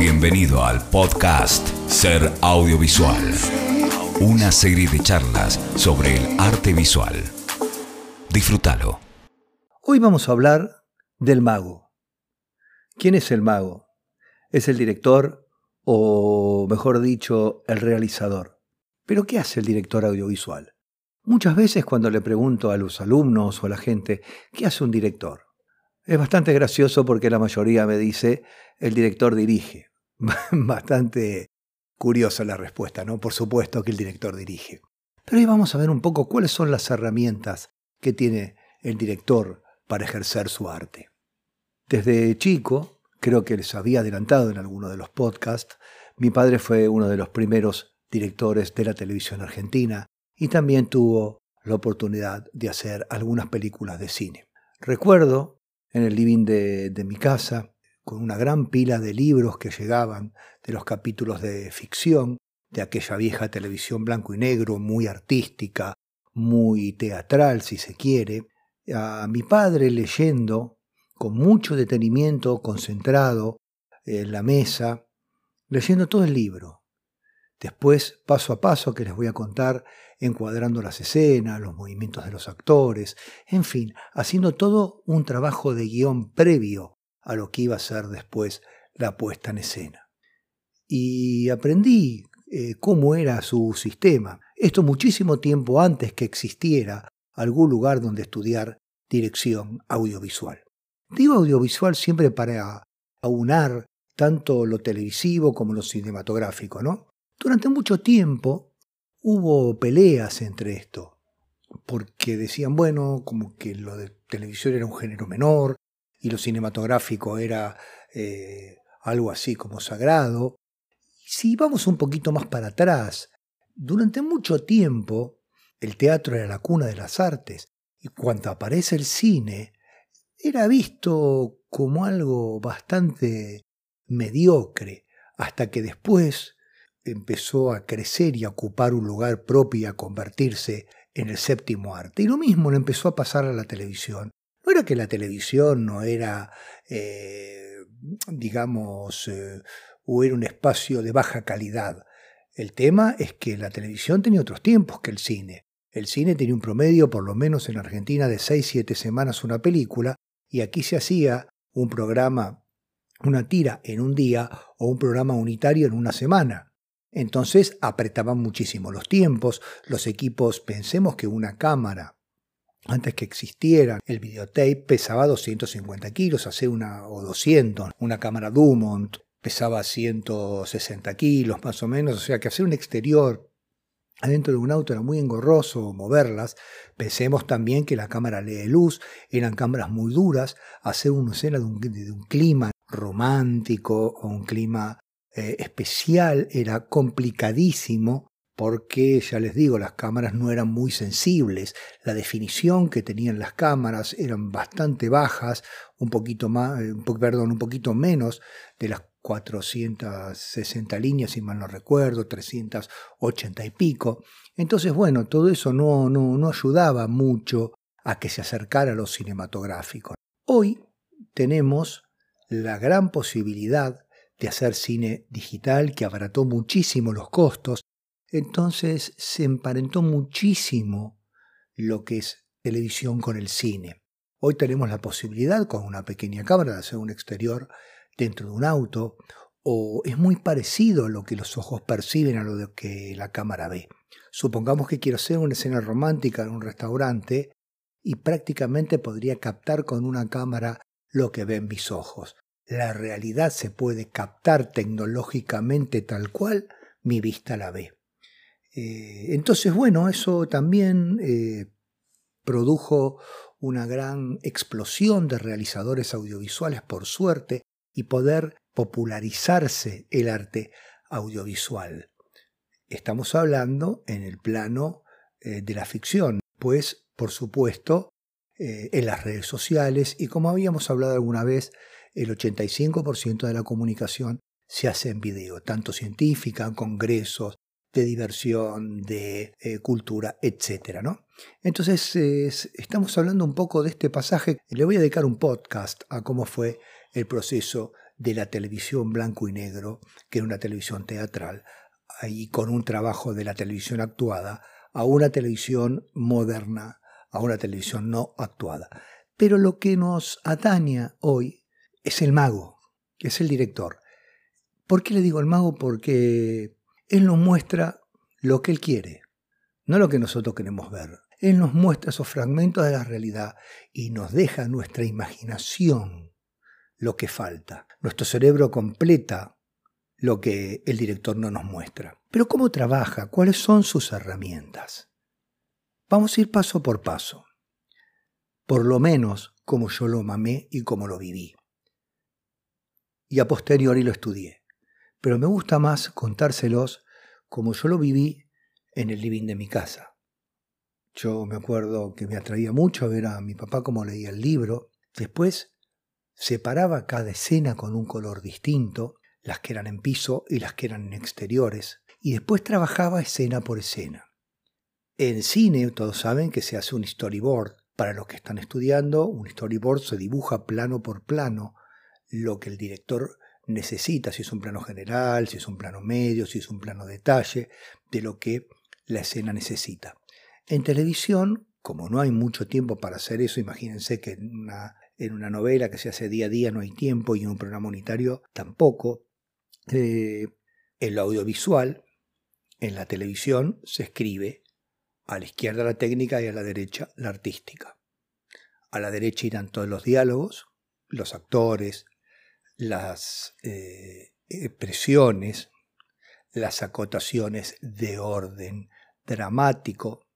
Bienvenido al podcast Ser Audiovisual, una serie de charlas sobre el arte visual. Disfrútalo. Hoy vamos a hablar del mago. ¿Quién es el mago? Es el director o, mejor dicho, el realizador. Pero ¿qué hace el director audiovisual? Muchas veces cuando le pregunto a los alumnos o a la gente, ¿qué hace un director? Es bastante gracioso porque la mayoría me dice, el director dirige. bastante curiosa la respuesta, ¿no? Por supuesto que el director dirige. Pero hoy vamos a ver un poco cuáles son las herramientas que tiene el director para ejercer su arte. Desde chico, creo que les había adelantado en alguno de los podcasts, mi padre fue uno de los primeros directores de la televisión argentina y también tuvo la oportunidad de hacer algunas películas de cine. Recuerdo en el living de, de mi casa con una gran pila de libros que llegaban de los capítulos de ficción, de aquella vieja televisión blanco y negro, muy artística, muy teatral si se quiere, a mi padre leyendo con mucho detenimiento, concentrado en la mesa, leyendo todo el libro. Después, paso a paso, que les voy a contar, encuadrando las escenas, los movimientos de los actores, en fin, haciendo todo un trabajo de guion previo a lo que iba a ser después la puesta en escena. Y aprendí eh, cómo era su sistema. Esto muchísimo tiempo antes que existiera algún lugar donde estudiar dirección audiovisual. Digo audiovisual siempre para aunar tanto lo televisivo como lo cinematográfico, ¿no? Durante mucho tiempo hubo peleas entre esto, porque decían, bueno, como que lo de televisión era un género menor, y lo cinematográfico era eh, algo así como sagrado. Si vamos un poquito más para atrás, durante mucho tiempo el teatro era la cuna de las artes y cuando aparece el cine era visto como algo bastante mediocre hasta que después empezó a crecer y a ocupar un lugar propio y a convertirse en el séptimo arte. Y lo mismo le empezó a pasar a la televisión. No era que la televisión no era, eh, digamos, eh, o era un espacio de baja calidad. El tema es que la televisión tenía otros tiempos que el cine. El cine tenía un promedio, por lo menos en Argentina, de 6-7 semanas una película, y aquí se hacía un programa, una tira en un día o un programa unitario en una semana. Entonces apretaban muchísimo los tiempos, los equipos, pensemos que una cámara antes que existiera el videotape, pesaba 250 kilos, hacer una, o 200. Una cámara Dumont pesaba 160 kilos más o menos, o sea que hacer un exterior adentro de un auto era muy engorroso moverlas. Pensemos también que la cámara lee luz, eran cámaras muy duras, hacer una escena de un, clima romántico o un clima eh, especial era complicadísimo porque ya les digo, las cámaras no eran muy sensibles, la definición que tenían las cámaras eran bastante bajas, un poquito más, eh, perdón, un poquito menos de las 460 líneas, si mal no recuerdo, 380 y pico. Entonces, bueno, todo eso no, no, no ayudaba mucho a que se acercara a lo cinematográfico. Hoy tenemos la gran posibilidad de hacer cine digital que abarató muchísimo los costos entonces se emparentó muchísimo lo que es televisión con el cine. Hoy tenemos la posibilidad con una pequeña cámara de hacer un exterior dentro de un auto o es muy parecido lo que los ojos perciben a lo que la cámara ve. Supongamos que quiero hacer una escena romántica en un restaurante y prácticamente podría captar con una cámara lo que ven mis ojos. La realidad se puede captar tecnológicamente tal cual mi vista la ve. Eh, entonces, bueno, eso también eh, produjo una gran explosión de realizadores audiovisuales, por suerte, y poder popularizarse el arte audiovisual. Estamos hablando en el plano eh, de la ficción, pues, por supuesto, en las redes sociales y como habíamos hablado alguna vez, el 85% de la comunicación se hace en video, tanto científica, congresos, de diversión, de eh, cultura, etc. ¿no? Entonces, estamos hablando un poco de este pasaje. Le voy a dedicar un podcast a cómo fue el proceso de la televisión blanco y negro, que era una televisión teatral, y con un trabajo de la televisión actuada, a una televisión moderna, a una televisión no actuada. Pero lo que nos ataña hoy es el mago, es el director. ¿Por qué le digo el mago? Porque él nos muestra lo que él quiere, no lo que nosotros queremos ver. Él nos muestra esos fragmentos de la realidad y nos deja nuestra imaginación lo que falta. Nuestro cerebro completa lo que el director no nos muestra. Pero ¿cómo trabaja? ¿Cuáles son sus herramientas? Vamos a ir paso por paso. Por lo menos como yo lo mamé y como lo viví. Y a posteriori lo estudié. Pero me gusta más contárselos como yo lo viví en el living de mi casa. Yo me acuerdo que me atraía mucho ver a mi papá cómo leía el libro. Después separaba cada escena con un color distinto, las que eran en piso y las que eran en exteriores, y después trabajaba escena por escena. En cine todos saben que se hace un storyboard. Para los que están estudiando, un storyboard se dibuja plano por plano lo que el director necesita, si es un plano general, si es un plano medio, si es un plano detalle, de lo que la escena necesita. En televisión, como no hay mucho tiempo para hacer eso, imagínense que en una, novela que se hace día a día no hay tiempo y en un programa unitario tampoco. Eh, en lo audiovisual, en la televisión, se escribe a la izquierda la técnica y a la derecha la artística. A la derecha irán todos los diálogos, los actores, las eh, expresiones, las acotaciones de orden dramático,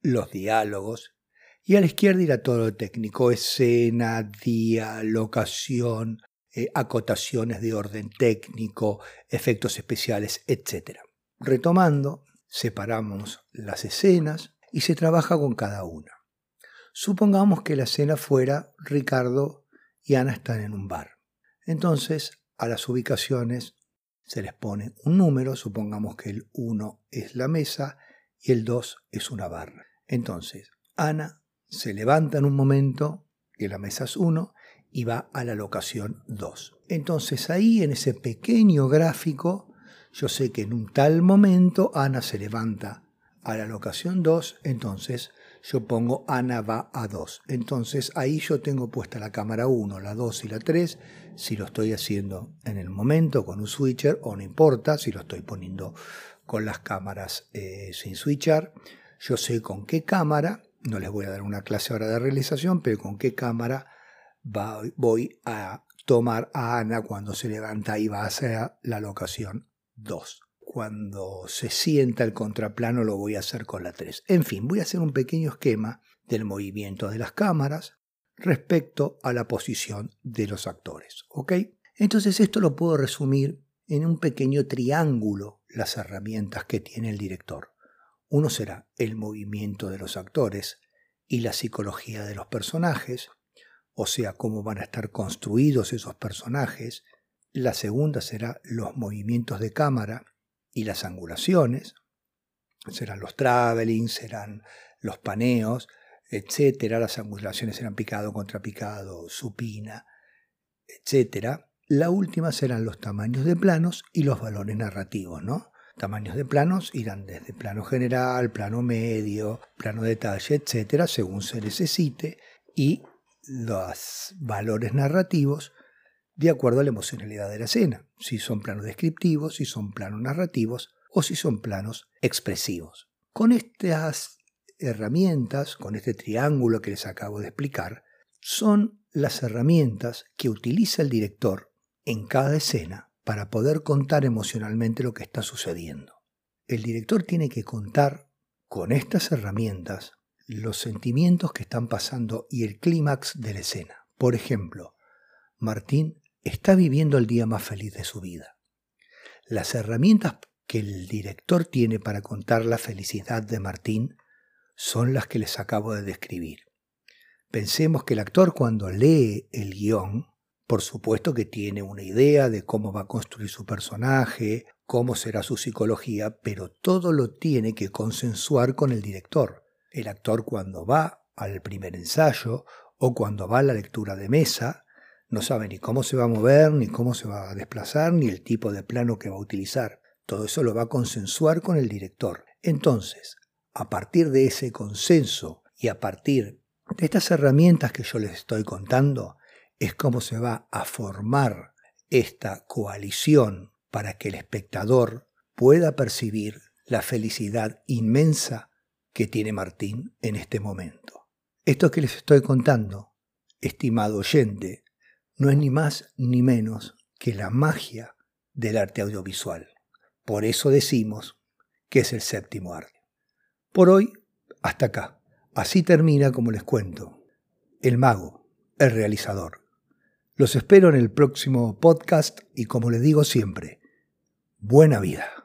los diálogos, y a la izquierda irá todo lo técnico, escena, día, locación, eh, acotaciones de orden técnico, efectos especiales, etc. Retomando, separamos las escenas y se trabaja con cada una. Supongamos que la escena fuera Ricardo y Ana están en un bar. Entonces, a las ubicaciones se les pone un número, supongamos que el 1 es la mesa y el 2 es una barra. Entonces, Ana se levanta en un momento, que la mesa es 1, y va a la locación 2. Entonces ahí en ese pequeño gráfico, yo sé que en un tal momento Ana se levanta a la locación 2, entonces yo pongo Ana va a 2. Entonces ahí yo tengo puesta la cámara 1, la 2 y la 3, si lo estoy haciendo en el momento con un switcher o no importa, si lo estoy poniendo con las cámaras eh, sin switchar. Yo sé con qué cámara, no les voy a dar una clase ahora de realización, pero con qué cámara voy a tomar a Ana cuando se levanta y va a hacer la locación 2. Cuando se sienta el contraplano lo voy a hacer con la 3. En fin, voy a hacer un pequeño esquema del movimiento de las cámaras respecto a la posición de los actores. ¿Ok? Entonces esto lo puedo resumir en un pequeño triángulo las herramientas que tiene el director. Uno será el movimiento de los actores y la psicología de los personajes, o sea, cómo van a estar construidos esos personajes. La segunda será los movimientos de cámara y las angulaciones. Serán los travelings, serán los paneos, etcétera. Las angulaciones serán picado contra picado, supina, etcétera. La última serán los tamaños de planos y los valores narrativos, ¿no? Tamaños de planos irán desde plano general, plano medio, plano detalle, etcétera, según se necesite, y los valores narrativos de acuerdo a la emocionalidad de la escena, si son planos descriptivos, si son planos narrativos o si son planos expresivos. Con estas herramientas, con este triángulo que les acabo de explicar, son las herramientas que utiliza el director en cada escena para poder contar emocionalmente lo que está sucediendo. El director tiene que contar con estas herramientas los sentimientos que están pasando y el clímax de la escena. Por ejemplo, Martín está viviendo el día más feliz de su vida. Las herramientas que el director tiene para contar la felicidad de Martín son las que les acabo de describir. Pensemos que el actor cuando lee el guion por supuesto que tiene una idea de cómo va a construir su personaje, cómo será su psicología, pero todo lo tiene que consensuar con el director. El actor cuando va al primer ensayo o cuando va a la lectura de mesa, No sabe ni cómo se va a mover, ni cómo se va a desplazar, ni el tipo de plano que va a utilizar. Todo eso lo va a consensuar con el director. Entonces, a partir de ese consenso y a partir de estas herramientas que yo les estoy contando, es cómo se va a formar esta coalición para que el espectador pueda percibir la felicidad inmensa que tiene Martín en este momento. Esto que les estoy contando, estimado oyente, no es ni más ni menos que la magia del arte audiovisual. Por eso decimos que es el séptimo arte. Por hoy, hasta acá. Así termina, como les cuento, el mago, el realizador. Los espero en el próximo podcast y como les digo siempre, buena vida.